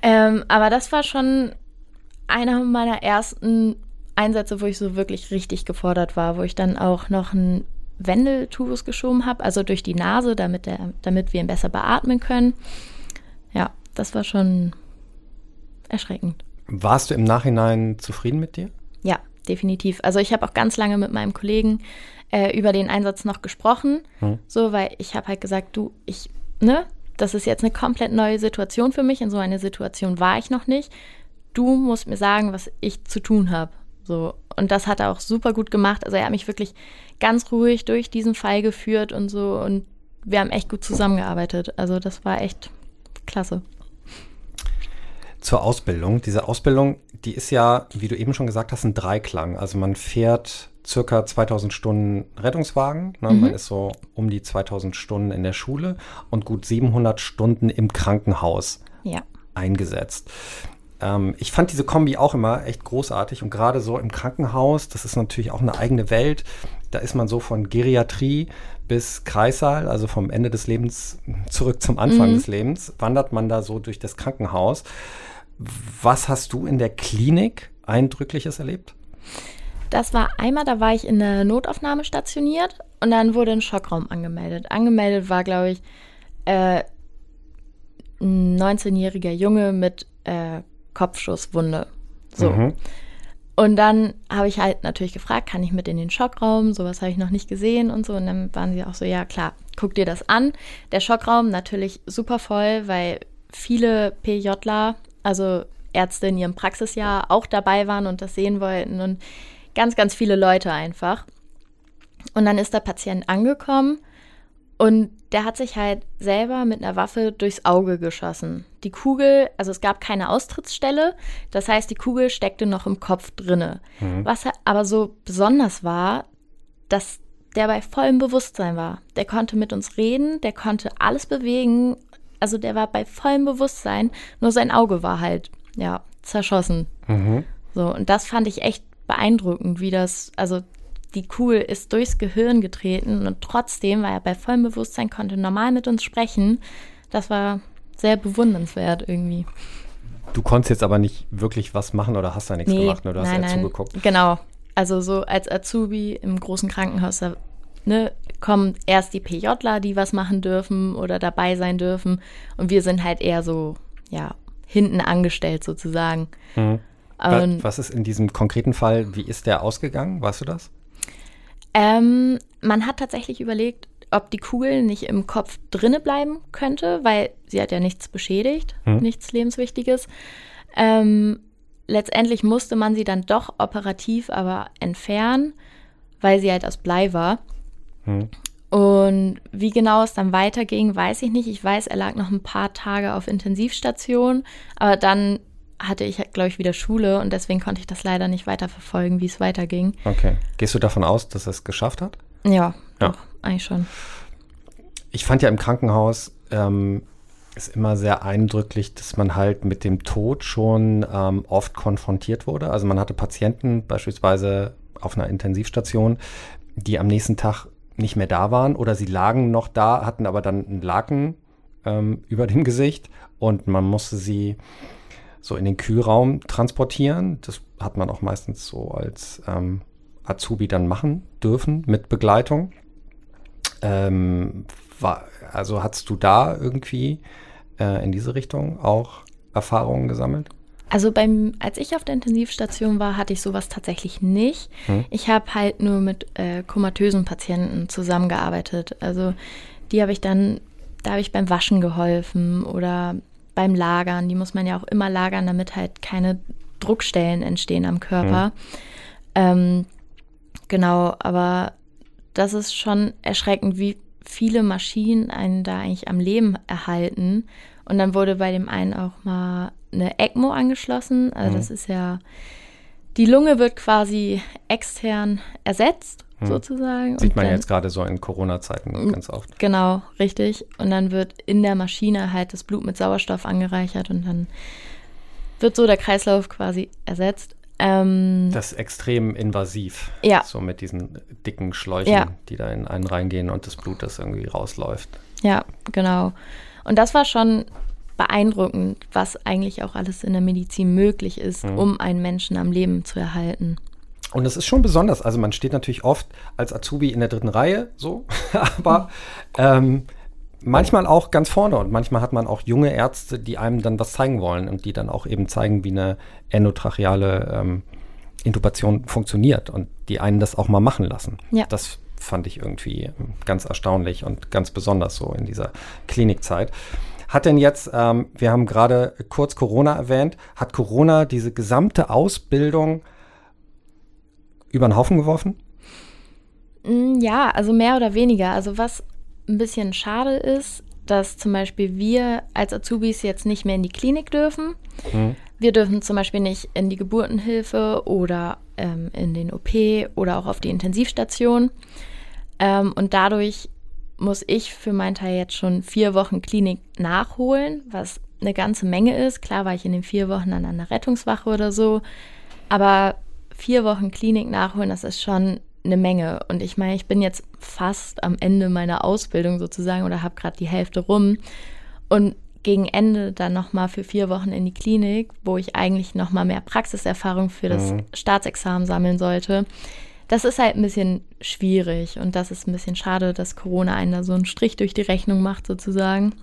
Ähm, aber das war schon einer meiner ersten Einsätze, wo ich so wirklich richtig gefordert war, wo ich dann auch noch einen Wendeltubus geschoben habe, also durch die Nase, damit, der, damit wir ihn besser beatmen können. Ja, das war schon erschreckend. Warst du im Nachhinein zufrieden mit dir? Ja, definitiv. Also ich habe auch ganz lange mit meinem Kollegen äh, über den Einsatz noch gesprochen, hm. so weil ich habe halt gesagt, du, ich, ne, das ist jetzt eine komplett neue Situation für mich. In so einer Situation war ich noch nicht. Du musst mir sagen, was ich zu tun habe. So. Und das hat er auch super gut gemacht. Also er hat mich wirklich ganz ruhig durch diesen Fall geführt und so. Und wir haben echt gut zusammengearbeitet. Also das war echt klasse. Zur Ausbildung. Diese Ausbildung, die ist ja, wie du eben schon gesagt hast, ein Dreiklang. Also man fährt circa 2000 Stunden Rettungswagen. Ne? Mhm. Man ist so um die 2000 Stunden in der Schule und gut 700 Stunden im Krankenhaus ja. eingesetzt. Ähm, ich fand diese Kombi auch immer echt großartig und gerade so im Krankenhaus, das ist natürlich auch eine eigene Welt. Da ist man so von Geriatrie bis Kreissaal, also vom Ende des Lebens zurück zum Anfang mhm. des Lebens, wandert man da so durch das Krankenhaus. Was hast du in der Klinik Eindrückliches erlebt? Das war einmal, da war ich in der Notaufnahme stationiert und dann wurde ein Schockraum angemeldet. Angemeldet war, glaube ich, äh, ein 19-jähriger Junge mit äh, Kopfschusswunde. So. Mhm. Und dann habe ich halt natürlich gefragt, kann ich mit in den Schockraum? Sowas habe ich noch nicht gesehen und so. Und dann waren sie auch so, ja klar, guck dir das an. Der Schockraum natürlich super voll, weil viele PJler, also Ärzte in ihrem Praxisjahr auch dabei waren und das sehen wollten und ganz, ganz viele Leute einfach. Und dann ist der Patient angekommen und der hat sich halt selber mit einer Waffe durchs Auge geschossen. Die Kugel, also es gab keine Austrittsstelle, das heißt, die Kugel steckte noch im Kopf drinne. Mhm. Was aber so besonders war, dass der bei vollem Bewusstsein war. Der konnte mit uns reden, der konnte alles bewegen. Also der war bei vollem Bewusstsein, nur sein Auge war halt, ja, zerschossen. Mhm. So, und das fand ich echt beeindruckend, wie das, also die Kugel ist durchs Gehirn getreten und trotzdem war er bei vollem Bewusstsein, konnte normal mit uns sprechen. Das war sehr bewundernswert irgendwie. Du konntest jetzt aber nicht wirklich was machen oder hast da nichts nee, gemacht, nur du hast nein, ja zugeguckt. Genau. Also so als Azubi im großen Krankenhaus, da ne, kommen erst die PJler, die was machen dürfen oder dabei sein dürfen. Und wir sind halt eher so, ja, hinten angestellt sozusagen. Mhm. was ist in diesem konkreten Fall, wie ist der ausgegangen? Weißt du das? Ähm, man hat tatsächlich überlegt, ob die Kugel nicht im Kopf drinne bleiben könnte, weil sie hat ja nichts beschädigt, hm. nichts Lebenswichtiges. Ähm, letztendlich musste man sie dann doch operativ aber entfernen, weil sie halt aus Blei war. Hm. Und wie genau es dann weiterging, weiß ich nicht. Ich weiß, er lag noch ein paar Tage auf Intensivstation, aber dann hatte ich, glaube ich, wieder Schule und deswegen konnte ich das leider nicht weiterverfolgen, wie es weiterging. Okay. Gehst du davon aus, dass er es geschafft hat? Ja, ja. Doch, eigentlich schon. Ich fand ja im Krankenhaus ähm, ist immer sehr eindrücklich, dass man halt mit dem Tod schon ähm, oft konfrontiert wurde. Also man hatte Patienten beispielsweise auf einer Intensivstation, die am nächsten Tag nicht mehr da waren oder sie lagen noch da, hatten aber dann einen Laken ähm, über dem Gesicht und man musste sie so in den Kühlraum transportieren. Das hat man auch meistens so als ähm, Azubi dann machen dürfen mit Begleitung. Ähm, war, also hast du da irgendwie äh, in diese Richtung auch Erfahrungen gesammelt? Also beim, als ich auf der Intensivstation war, hatte ich sowas tatsächlich nicht. Hm. Ich habe halt nur mit äh, komatösen Patienten zusammengearbeitet. Also die habe ich dann, da habe ich beim Waschen geholfen oder beim Lagern. Die muss man ja auch immer lagern, damit halt keine Druckstellen entstehen am Körper. Mhm. Ähm, genau, aber das ist schon erschreckend, wie viele Maschinen einen da eigentlich am Leben erhalten. Und dann wurde bei dem einen auch mal eine ECMO angeschlossen. Also mhm. das ist ja, die Lunge wird quasi extern ersetzt hm. sozusagen. Sieht man dann, jetzt gerade so in Corona-Zeiten ganz oft. Genau, richtig. Und dann wird in der Maschine halt das Blut mit Sauerstoff angereichert und dann wird so der Kreislauf quasi ersetzt. Ähm, das ist extrem invasiv. Ja. So mit diesen dicken Schläuchen, ja. die da in einen reingehen und das Blut, das irgendwie rausläuft. Ja, genau. Und das war schon beeindruckend, was eigentlich auch alles in der Medizin möglich ist, mhm. um einen Menschen am Leben zu erhalten. Und es ist schon besonders. Also man steht natürlich oft als Azubi in der dritten Reihe, so, *laughs* aber ähm, manchmal auch ganz vorne und manchmal hat man auch junge Ärzte, die einem dann was zeigen wollen und die dann auch eben zeigen, wie eine endotracheale ähm, Intubation funktioniert und die einen das auch mal machen lassen. Ja. Das fand ich irgendwie ganz erstaunlich und ganz besonders so in dieser Klinikzeit. Hat denn jetzt, ähm, wir haben gerade kurz Corona erwähnt, hat Corona diese gesamte Ausbildung über den Haufen geworfen? Mm, ja, also mehr oder weniger. Also was ein bisschen schade ist, dass zum Beispiel wir als Azubis jetzt nicht mehr in die Klinik dürfen. Hm. Wir dürfen zum Beispiel nicht in die Geburtenhilfe oder ähm, in den OP oder auch auf die Intensivstation. Ähm, und dadurch muss ich für meinen Teil jetzt schon vier Wochen Klinik nachholen, was eine ganze Menge ist. Klar war ich in den vier Wochen an einer Rettungswache oder so, aber vier Wochen Klinik nachholen, das ist schon eine Menge. Und ich meine, ich bin jetzt fast am Ende meiner Ausbildung sozusagen oder habe gerade die Hälfte rum. Und gegen Ende dann nochmal für vier Wochen in die Klinik, wo ich eigentlich nochmal mehr Praxiserfahrung für das mhm. Staatsexamen sammeln sollte. Das ist halt ein bisschen schwierig und das ist ein bisschen schade, dass Corona einen da so einen Strich durch die Rechnung macht sozusagen.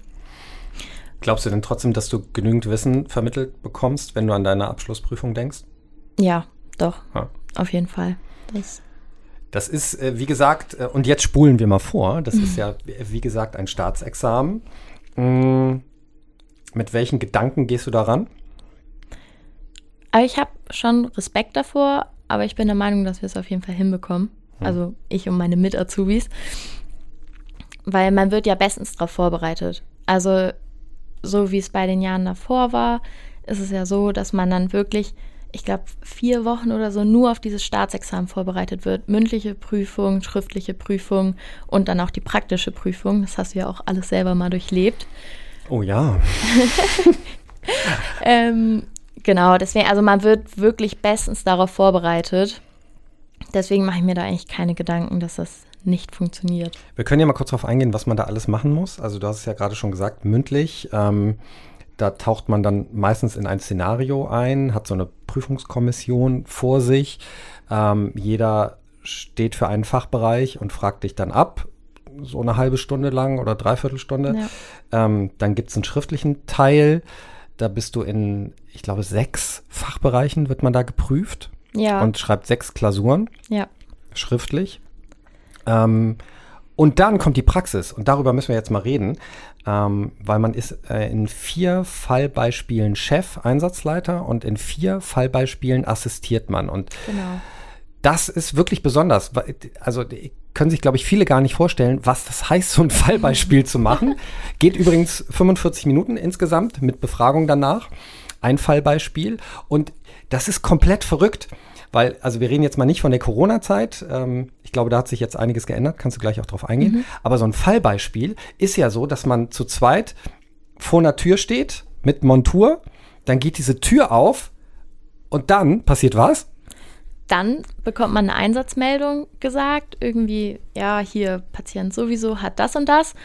Glaubst du denn trotzdem, dass du genügend Wissen vermittelt bekommst, wenn du an deine Abschlussprüfung denkst? Ja, doch, ja. auf jeden Fall. Das, das ist, äh, wie gesagt, äh, und jetzt spulen wir mal vor, das mhm. ist ja, wie gesagt, ein Staatsexamen. Mhm. Mit welchen Gedanken gehst du daran? Aber ich habe schon Respekt davor, aber ich bin der Meinung, dass wir es auf jeden Fall hinbekommen. Hm. Also ich und meine Mit-Azubis. Weil man wird ja bestens darauf vorbereitet. Also so wie es bei den Jahren davor war, ist es ja so, dass man dann wirklich, ich glaube, vier Wochen oder so nur auf dieses Staatsexamen vorbereitet wird. Mündliche Prüfung, schriftliche Prüfung und dann auch die praktische Prüfung. Das hast du ja auch alles selber mal durchlebt. Oh ja. *laughs* ähm, genau, deswegen, also man wird wirklich bestens darauf vorbereitet. Deswegen mache ich mir da eigentlich keine Gedanken, dass das nicht funktioniert. Wir können ja mal kurz darauf eingehen, was man da alles machen muss. Also du hast es ja gerade schon gesagt, mündlich. Ähm, da taucht man dann meistens in ein Szenario ein, hat so eine Prüfungskommission vor sich. Ähm, jeder steht für einen Fachbereich und fragt dich dann ab, so eine halbe Stunde lang oder dreiviertel Stunde. Ja. Ähm, dann gibt es einen schriftlichen Teil. Da bist du in, ich glaube, sechs Fachbereichen wird man da geprüft. Ja. Und schreibt sechs Klausuren. Ja. Schriftlich. Ähm, und dann kommt die Praxis und darüber müssen wir jetzt mal reden, ähm, weil man ist äh, in vier Fallbeispielen Chef, Einsatzleiter und in vier Fallbeispielen assistiert man. Und genau. das ist wirklich besonders. Also können sich, glaube ich, viele gar nicht vorstellen, was das heißt, so ein *laughs* Fallbeispiel zu machen. Geht übrigens 45 Minuten insgesamt mit Befragung danach. Ein Fallbeispiel. Und das ist komplett verrückt. Weil, also wir reden jetzt mal nicht von der Corona-Zeit. Ähm, ich glaube, da hat sich jetzt einiges geändert, kannst du gleich auch drauf eingehen. Mhm. Aber so ein Fallbeispiel ist ja so, dass man zu zweit vor einer Tür steht mit Montur, dann geht diese Tür auf und dann passiert was? Dann bekommt man eine Einsatzmeldung gesagt, irgendwie, ja, hier Patient sowieso hat das und das.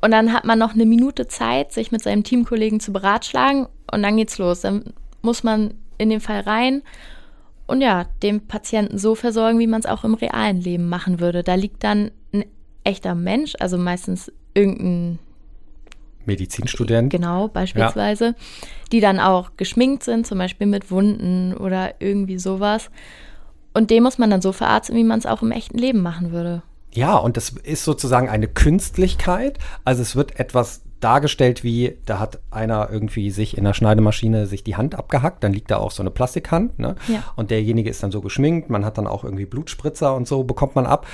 Und dann hat man noch eine Minute Zeit, sich mit seinem Teamkollegen zu beratschlagen und dann geht's los. Dann muss man in den Fall rein und ja, den Patienten so versorgen, wie man es auch im realen Leben machen würde. Da liegt dann ein echter Mensch, also meistens irgendein Medizinstudent. Genau, beispielsweise, ja. die dann auch geschminkt sind, zum Beispiel mit Wunden oder irgendwie sowas. Und den muss man dann so verarzten, wie man es auch im echten Leben machen würde. Ja, und das ist sozusagen eine Künstlichkeit. Also es wird etwas dargestellt wie, da hat einer irgendwie sich in der Schneidemaschine sich die Hand abgehackt, dann liegt da auch so eine Plastikhand, ne? Ja. Und derjenige ist dann so geschminkt, man hat dann auch irgendwie Blutspritzer und so bekommt man ab.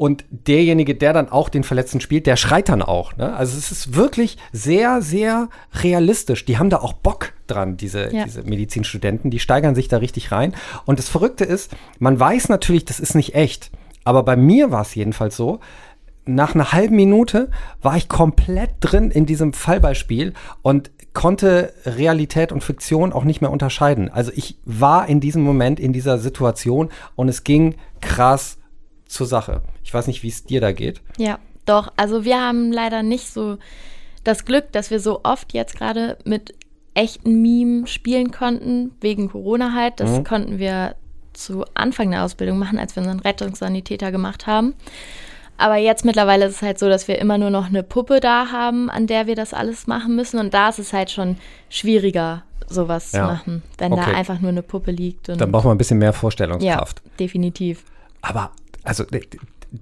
Und derjenige, der dann auch den Verletzten spielt, der schreit dann auch. Ne? Also es ist wirklich sehr, sehr realistisch. Die haben da auch Bock dran, diese, ja. diese Medizinstudenten. Die steigern sich da richtig rein. Und das Verrückte ist, man weiß natürlich, das ist nicht echt. Aber bei mir war es jedenfalls so, nach einer halben Minute war ich komplett drin in diesem Fallbeispiel und konnte Realität und Fiktion auch nicht mehr unterscheiden. Also ich war in diesem Moment in dieser Situation und es ging krass zur Sache. Ich weiß nicht, wie es dir da geht. Ja, doch. Also wir haben leider nicht so das Glück, dass wir so oft jetzt gerade mit echten Meme spielen konnten, wegen Corona halt. Das mhm. konnten wir zu Anfang der Ausbildung machen, als wir unseren Rettungssanitäter gemacht haben. Aber jetzt mittlerweile ist es halt so, dass wir immer nur noch eine Puppe da haben, an der wir das alles machen müssen. Und da ist es halt schon schwieriger, sowas ja. zu machen, wenn okay. da einfach nur eine Puppe liegt. Dann braucht man ein bisschen mehr Vorstellungskraft. Ja, definitiv. Aber also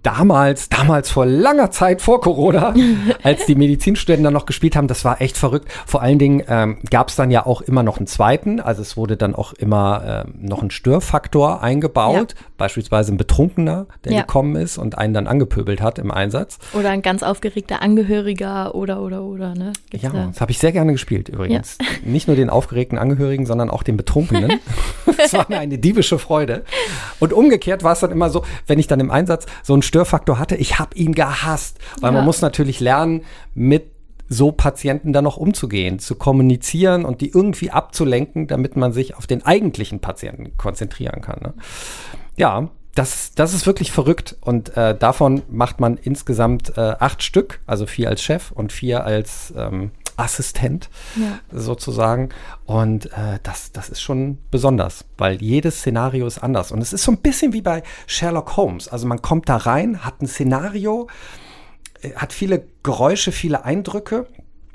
damals, damals vor langer Zeit vor Corona, *laughs* als die Medizinstudenten dann noch gespielt haben, das war echt verrückt. Vor allen Dingen ähm, gab es dann ja auch immer noch einen zweiten, also es wurde dann auch immer ähm, noch ein Störfaktor eingebaut, ja. beispielsweise ein Betrunkener, der ja. gekommen ist und einen dann angepöbelt hat im Einsatz. Oder ein ganz aufgeregter Angehöriger oder oder oder, ne? Gibt's ja, da? das habe ich sehr gerne gespielt übrigens. Ja. *laughs* Nicht nur den aufgeregten Angehörigen, sondern auch den Betrunkenen. *laughs* das war mir eine diebische Freude. Und umgekehrt war es dann immer so, wenn ich dann im Einsatz so einen Störfaktor hatte, ich habe ihn gehasst. Weil ja. man muss natürlich lernen, mit so Patienten dann noch umzugehen, zu kommunizieren und die irgendwie abzulenken, damit man sich auf den eigentlichen Patienten konzentrieren kann. Ne? Ja, das, das ist wirklich verrückt. Und äh, davon macht man insgesamt äh, acht Stück, also vier als Chef und vier als ähm, Assistent ja. sozusagen. Und äh, das, das ist schon besonders, weil jedes Szenario ist anders. Und es ist so ein bisschen wie bei Sherlock Holmes. Also man kommt da rein, hat ein Szenario, äh, hat viele Geräusche, viele Eindrücke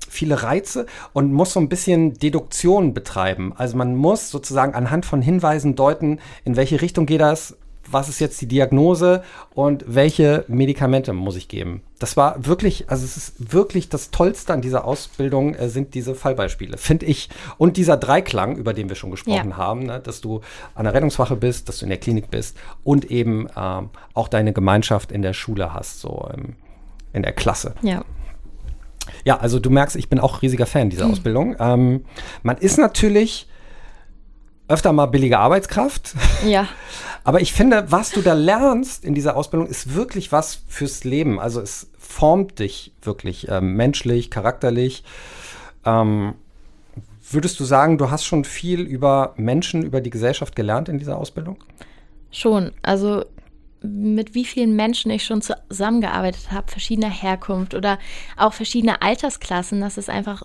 viele Reize und muss so ein bisschen Deduktion betreiben. Also man muss sozusagen anhand von Hinweisen deuten, in welche Richtung geht das, was ist jetzt die Diagnose und welche Medikamente muss ich geben. Das war wirklich, also es ist wirklich das Tollste an dieser Ausbildung äh, sind diese Fallbeispiele, finde ich. Und dieser Dreiklang, über den wir schon gesprochen ja. haben, ne, dass du an der Rettungswache bist, dass du in der Klinik bist und eben ähm, auch deine Gemeinschaft in der Schule hast, so ähm, in der Klasse. Ja. Ja, also du merkst, ich bin auch riesiger Fan dieser mhm. *clears throat* Ausbildung. Ähm, man ist natürlich öfter mal billige Arbeitskraft. *laughs* Ja. Aber ich finde, was du da lernst in dieser Ausbildung, ist wirklich was fürs Leben. Also es formt dich wirklich äh, menschlich, charakterlich. Ähm, würdest du sagen, du hast schon viel über Menschen, über die Gesellschaft gelernt in dieser Ausbildung? Schon. Also mit wie vielen Menschen ich schon zusammengearbeitet habe, verschiedener Herkunft oder auch verschiedene Altersklassen, das ist einfach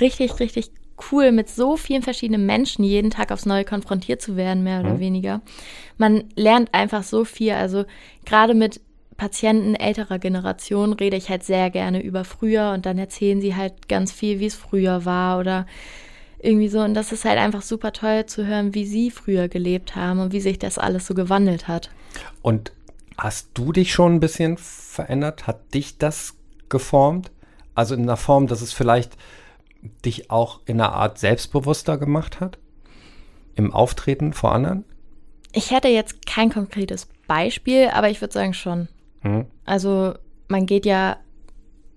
richtig, richtig cool, mit so vielen verschiedenen Menschen jeden Tag aufs Neue konfrontiert zu werden, mehr oder mhm. weniger. Man lernt einfach so viel. Also gerade mit Patienten älterer Generation rede ich halt sehr gerne über früher und dann erzählen sie halt ganz viel, wie es früher war oder irgendwie so. Und das ist halt einfach super toll zu hören, wie sie früher gelebt haben und wie sich das alles so gewandelt hat. Und hast du dich schon ein bisschen verändert? Hat dich das geformt? Also in einer Form, dass es vielleicht dich auch in einer Art selbstbewusster gemacht hat? Im Auftreten vor anderen? Ich hätte jetzt kein konkretes Beispiel, aber ich würde sagen schon. Hm. Also man geht ja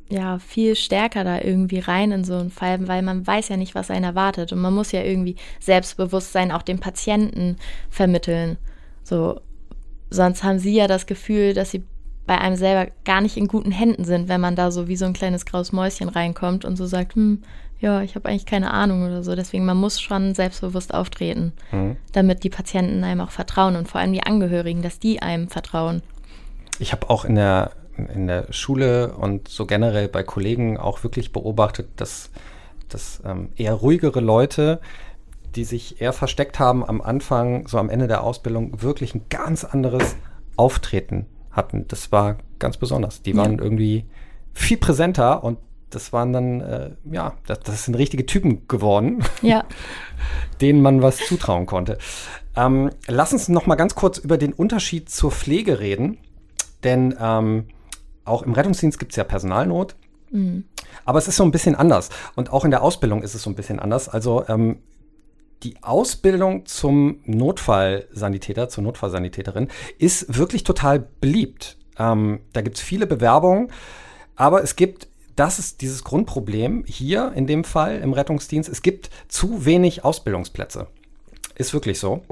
ja viel stärker da irgendwie rein in so einen Fall, weil man weiß ja nicht, was einen erwartet und man muss ja irgendwie Selbstbewusstsein auch dem Patienten vermitteln. So sonst haben sie ja das Gefühl, dass sie bei einem selber gar nicht in guten Händen sind, wenn man da so wie so ein kleines graues Mäuschen reinkommt und so sagt, hm, ja, ich habe eigentlich keine Ahnung oder so. Deswegen, man muss schon selbstbewusst auftreten, mhm. damit die Patienten einem auch vertrauen und vor allem die Angehörigen, dass die einem vertrauen. Ich habe auch in der, in der Schule und so generell bei Kollegen auch wirklich beobachtet, dass, dass ähm, eher ruhigere Leute, die sich eher versteckt haben am Anfang, so am Ende der Ausbildung, wirklich ein ganz anderes Auftreten hatten. Das war ganz besonders. Die waren ja. irgendwie viel präsenter und das waren dann, äh, ja, das, das, sind richtige Typen geworden, ja. *laughs* denen man was zutrauen konnte. Ähm, lass uns noch mal ganz kurz über den Unterschied zur Pflege reden, denn ähm, auch im Rettungsdienst gibt es ja Personalnot. Mhm. Aber es ist so ein bisschen anders. Und auch in der Ausbildung ist es so ein bisschen anders. Also ähm, die Ausbildung zum Notfallsanitäter, zur Notfallsanitäterin, ist wirklich total beliebt. Ähm, da gibt es viele Bewerbungen, aber es gibt das ist dieses Grundproblem hier in dem Fall im Rettungsdienst. Es gibt zu wenig Ausbildungsplätze. Ist wirklich so.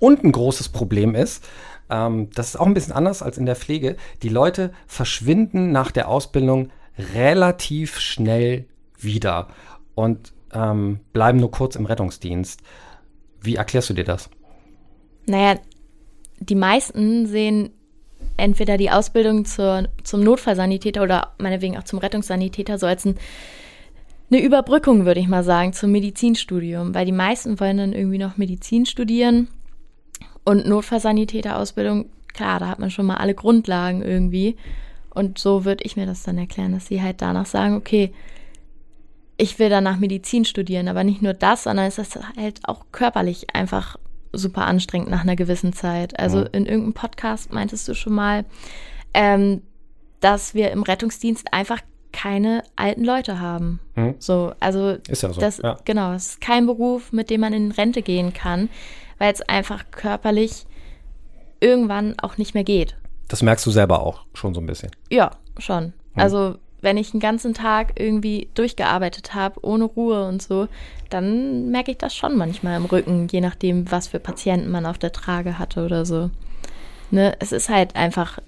Und ein großes Problem ist, ähm, das ist auch ein bisschen anders als in der Pflege, die Leute verschwinden nach der Ausbildung relativ schnell wieder und ähm, bleiben nur kurz im Rettungsdienst. Wie erklärst du dir das? Naja, die meisten sehen entweder die Ausbildung zur, zum Notfallsanitäter oder meinetwegen auch zum Rettungssanitäter so als ein, eine Überbrückung, würde ich mal sagen, zum Medizinstudium, weil die meisten wollen dann irgendwie noch Medizin studieren und Notfallsanitäter-Ausbildung, klar, da hat man schon mal alle Grundlagen irgendwie. Und so würde ich mir das dann erklären, dass sie halt danach sagen, okay, ich will danach Medizin studieren, aber nicht nur das, sondern es ist halt auch körperlich einfach super anstrengend nach einer gewissen Zeit. Also mhm. in irgendeinem Podcast meintest du schon mal, ähm, dass wir im Rettungsdienst einfach keine alten Leute haben. Mhm. So, also ist ja so. Das, ja. Genau, es ist kein Beruf, mit dem man in Rente gehen kann, weil es einfach körperlich irgendwann auch nicht mehr geht. Das merkst du selber auch schon so ein bisschen. Ja, schon. Mhm. Also wenn ich einen ganzen Tag irgendwie durchgearbeitet habe, ohne Ruhe und so, dann merke ich das schon manchmal im Rücken, je nachdem, was für Patienten man auf der Trage hatte oder so. Ne? Es ist halt einfach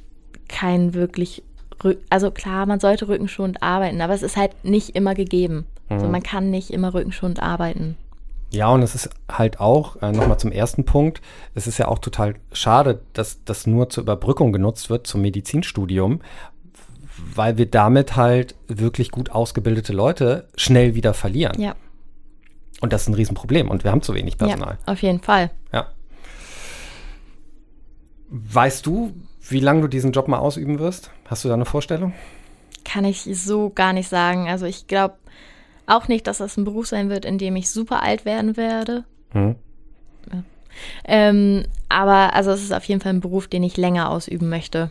kein wirklich, Rück also klar, man sollte rückenschonend arbeiten, aber es ist halt nicht immer gegeben. Mhm. Also man kann nicht immer rückenschonend arbeiten. Ja, und es ist halt auch, äh, nochmal zum ersten Punkt, es ist ja auch total schade, dass das nur zur Überbrückung genutzt wird, zum Medizinstudium, weil wir damit halt wirklich gut ausgebildete Leute schnell wieder verlieren. Ja. Und das ist ein Riesenproblem und wir haben zu wenig Personal. Ja, auf jeden Fall. Ja. Weißt du, wie lange du diesen Job mal ausüben wirst? Hast du da eine Vorstellung? Kann ich so gar nicht sagen. Also ich glaube auch nicht, dass das ein Beruf sein wird, in dem ich super alt werden werde. Hm. Ähm, aber also es ist auf jeden Fall ein Beruf, den ich länger ausüben möchte.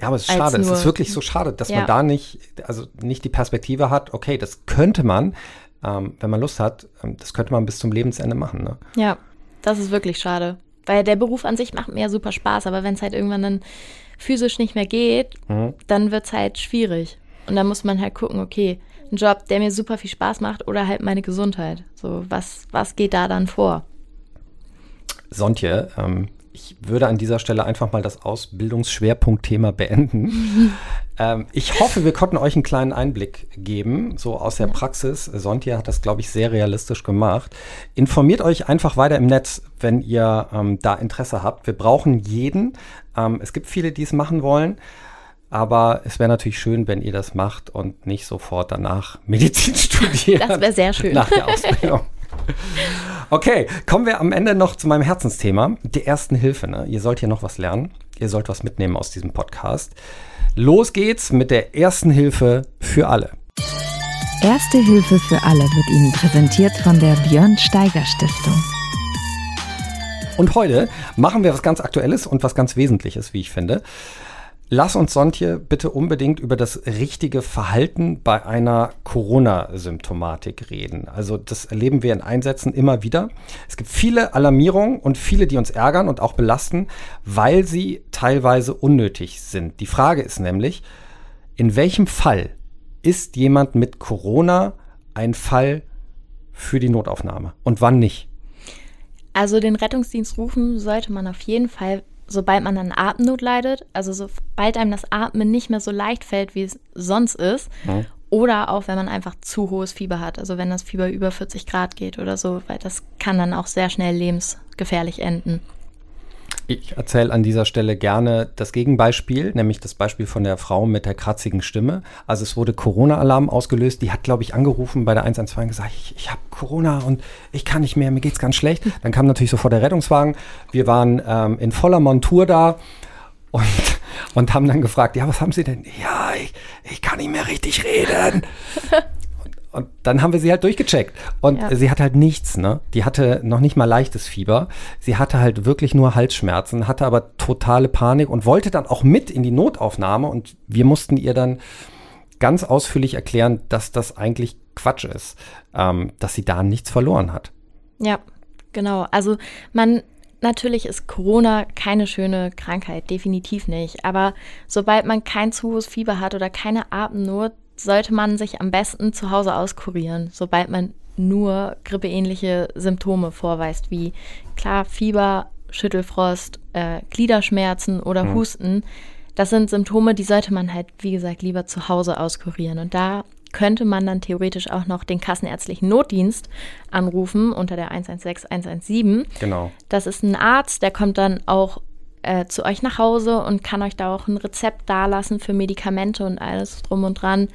Ja, aber es ist schade. Es ist wirklich so schade, dass ja. man da nicht, also nicht die Perspektive hat, okay, das könnte man, ähm, wenn man Lust hat, ähm, das könnte man bis zum Lebensende machen. Ne? Ja, das ist wirklich schade. Weil der Beruf an sich macht mir ja super Spaß, aber wenn es halt irgendwann dann physisch nicht mehr geht, mhm. dann wird es halt schwierig. Und dann muss man halt gucken, okay, ein Job, der mir super viel Spaß macht oder halt meine Gesundheit. So, was, was geht da dann vor? Sontje, ähm, ich würde an dieser Stelle einfach mal das Ausbildungsschwerpunktthema beenden. *laughs* ähm, ich hoffe, wir konnten euch einen kleinen Einblick geben, so aus der. Praxis. Sontje hat das, glaube ich, sehr realistisch gemacht. Informiert euch einfach weiter im Netz, wenn ihr ähm, da Interesse habt. Wir brauchen jeden. Ähm, es gibt viele, die es machen wollen. Aber es wäre natürlich schön, wenn ihr das macht und nicht sofort danach *laughs* Medizin studiert. Das wäre sehr schön. Nach der Ausbildung. *laughs* *laughs* Okay, kommen wir am Ende noch zu meinem Herzensthema, der ersten Hilfe. Ne? Ihr sollt hier noch was lernen. Ihr sollt was mitnehmen aus diesem Podcast. Los geht's mit der ersten Hilfe für alle. Erste Hilfe für alle wird Ihnen präsentiert von der Björn Steiger Stiftung. Und heute machen wir was ganz Aktuelles und was ganz Wesentliches, wie ich finde. Lass uns Sontje bitte unbedingt über das richtige Verhalten bei einer Corona-Symptomatik reden. Also das erleben wir in Einsätzen immer wieder. Es gibt viele Alarmierungen und viele, die uns ärgern und auch belasten, weil sie teilweise unnötig sind. Die Frage ist nämlich, in welchem Fall ist jemand mit Corona ein Fall für die Notaufnahme und wann nicht? Also den Rettungsdienst rufen sollte man auf jeden Fall sobald man an Atemnot leidet, also sobald einem das Atmen nicht mehr so leicht fällt, wie es sonst ist, mhm. oder auch wenn man einfach zu hohes Fieber hat, also wenn das Fieber über 40 Grad geht oder so, weil das kann dann auch sehr schnell lebensgefährlich enden. Ich erzähle an dieser Stelle gerne das Gegenbeispiel, nämlich das Beispiel von der Frau mit der kratzigen Stimme. Also es wurde Corona-Alarm ausgelöst. Die hat, glaube ich, angerufen bei der 112 und gesagt, ich, ich habe Corona und ich kann nicht mehr, mir geht's ganz schlecht. Dann kam natürlich sofort der Rettungswagen. Wir waren ähm, in voller Montur da und, und haben dann gefragt, ja, was haben Sie denn? Ja, ich, ich kann nicht mehr richtig reden. *laughs* Und dann haben wir sie halt durchgecheckt. Und ja. sie hat halt nichts, ne? Die hatte noch nicht mal leichtes Fieber. Sie hatte halt wirklich nur Halsschmerzen, hatte aber totale Panik und wollte dann auch mit in die Notaufnahme. Und wir mussten ihr dann ganz ausführlich erklären, dass das eigentlich Quatsch ist, ähm, dass sie da nichts verloren hat. Ja, genau. Also man Natürlich ist Corona keine schöne Krankheit, definitiv nicht. Aber sobald man kein zu hohes Fieber hat oder keine Atemnot, sollte man sich am besten zu Hause auskurieren, sobald man nur grippeähnliche Symptome vorweist, wie klar Fieber, Schüttelfrost, äh, Gliederschmerzen oder mhm. Husten. Das sind Symptome, die sollte man halt, wie gesagt, lieber zu Hause auskurieren. Und da könnte man dann theoretisch auch noch den kassenärztlichen Notdienst anrufen unter der 116 117. Genau. Das ist ein Arzt, der kommt dann auch äh, zu euch nach Hause und kann euch da auch ein Rezept dalassen für Medikamente und alles drum und dran.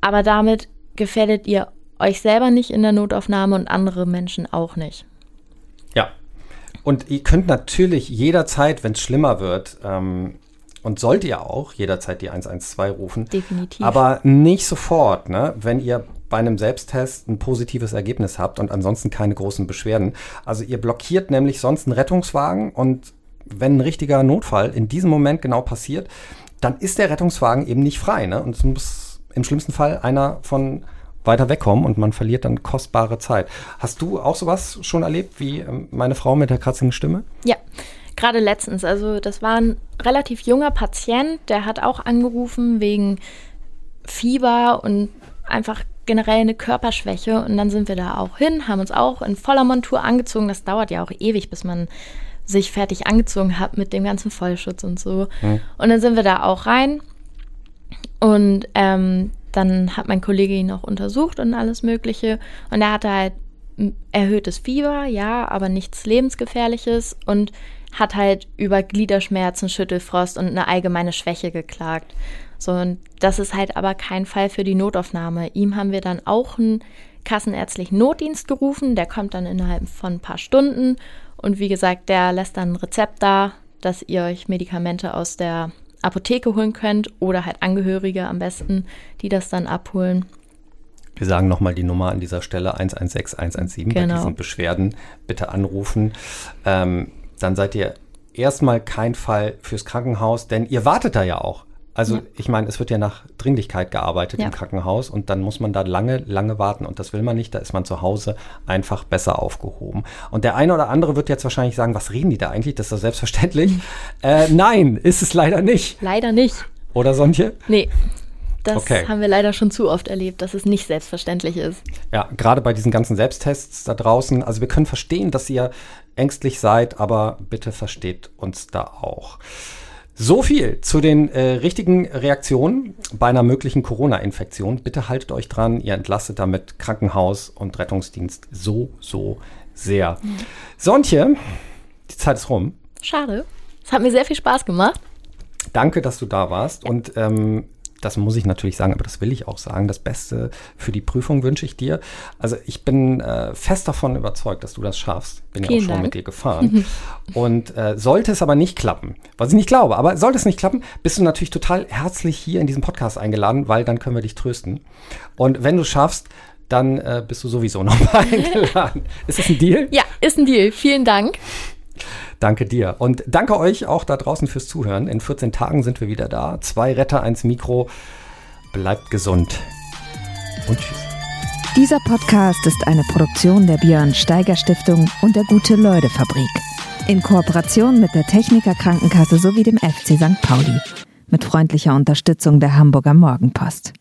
Aber damit gefährdet ihr euch selber nicht in der Notaufnahme und andere Menschen auch nicht. Ja. Und ihr könnt natürlich jederzeit, wenn es schlimmer wird, ähm, und sollt ihr auch jederzeit die 112 rufen. Definitiv. Aber nicht sofort, ne? wenn ihr bei einem Selbsttest ein positives Ergebnis habt und ansonsten keine großen Beschwerden. Also ihr blockiert nämlich sonst einen Rettungswagen und wenn ein richtiger Notfall in diesem Moment genau passiert, dann ist der Rettungswagen eben nicht frei. Ne? Und es muss im schlimmsten Fall einer von weiter wegkommen und man verliert dann kostbare Zeit. Hast du auch sowas schon erlebt wie ähm, meine Frau mit der kratzigen Stimme? Ja, gerade letztens. Also das war ein relativ junger Patient, der hat auch angerufen wegen Fieber und einfach generell eine Körperschwäche. Und dann sind wir da auch hin, haben uns auch in voller Montur angezogen. Das dauert ja auch ewig, bis man sich fertig angezogen hat mit dem ganzen Vollschutz und so. Mhm. Und dann sind wir da auch rein. Und ähm, dann hat mein Kollege ihn auch untersucht und alles Mögliche. Und er hatte halt erhöhtes Fieber, ja, aber nichts Lebensgefährliches und hat halt über Gliederschmerzen, Schüttelfrost und eine allgemeine Schwäche geklagt. So, und das ist halt aber kein Fall für die Notaufnahme. Ihm haben wir dann auch einen kassenärztlichen Notdienst gerufen, der kommt dann innerhalb von ein paar Stunden und wie gesagt, der lässt dann ein Rezept da, dass ihr euch Medikamente aus der Apotheke holen könnt oder halt Angehörige am besten, die das dann abholen. Wir sagen nochmal die Nummer an dieser Stelle 116 117 genau. bei diesen Beschwerden. Bitte anrufen. Ähm, dann seid ihr erstmal kein Fall fürs Krankenhaus, denn ihr wartet da ja auch. Also ja. ich meine, es wird ja nach Dringlichkeit gearbeitet ja. im Krankenhaus und dann muss man da lange, lange warten und das will man nicht, da ist man zu Hause einfach besser aufgehoben. Und der eine oder andere wird jetzt wahrscheinlich sagen, was reden die da eigentlich? Das ist doch selbstverständlich. *laughs* äh, nein, ist es leider nicht. Leider nicht. Oder Sonntje? Nee. Das okay. haben wir leider schon zu oft erlebt, dass es nicht selbstverständlich ist. Ja, gerade bei diesen ganzen Selbsttests da draußen. Also wir können verstehen, dass ihr ängstlich seid, aber bitte versteht uns da auch. So viel zu den äh, richtigen Reaktionen bei einer möglichen Corona-Infektion. Bitte haltet euch dran, ihr entlastet damit Krankenhaus und Rettungsdienst so, so sehr. Mhm. Sontje, die Zeit ist rum. Schade. Es hat mir sehr viel Spaß gemacht. Danke, dass du da warst. Und ähm, das muss ich natürlich sagen, aber das will ich auch sagen. Das Beste für die Prüfung wünsche ich dir. Also ich bin äh, fest davon überzeugt, dass du das schaffst. Bin Vielen ja auch schon Dank. mit dir gefahren. *laughs* Und äh, sollte es aber nicht klappen, was ich nicht glaube, aber sollte es nicht klappen, bist du natürlich total herzlich hier in diesem Podcast eingeladen, weil dann können wir dich trösten. Und wenn du schaffst, dann äh, bist du sowieso nochmal *laughs* eingeladen. Ist das ein Deal? Ja, ist ein Deal. Vielen Dank. Danke dir. Und danke euch auch da draußen fürs Zuhören. In 14 Tagen sind wir wieder da. Zwei Retter, eins Mikro. Bleibt gesund. Und tschüss. Dieser Podcast ist eine Produktion der Björn Steiger Stiftung und der Gute-Leute Fabrik. In Kooperation mit der Techniker Krankenkasse sowie dem FC St. Pauli. Mit freundlicher Unterstützung der Hamburger Morgenpost.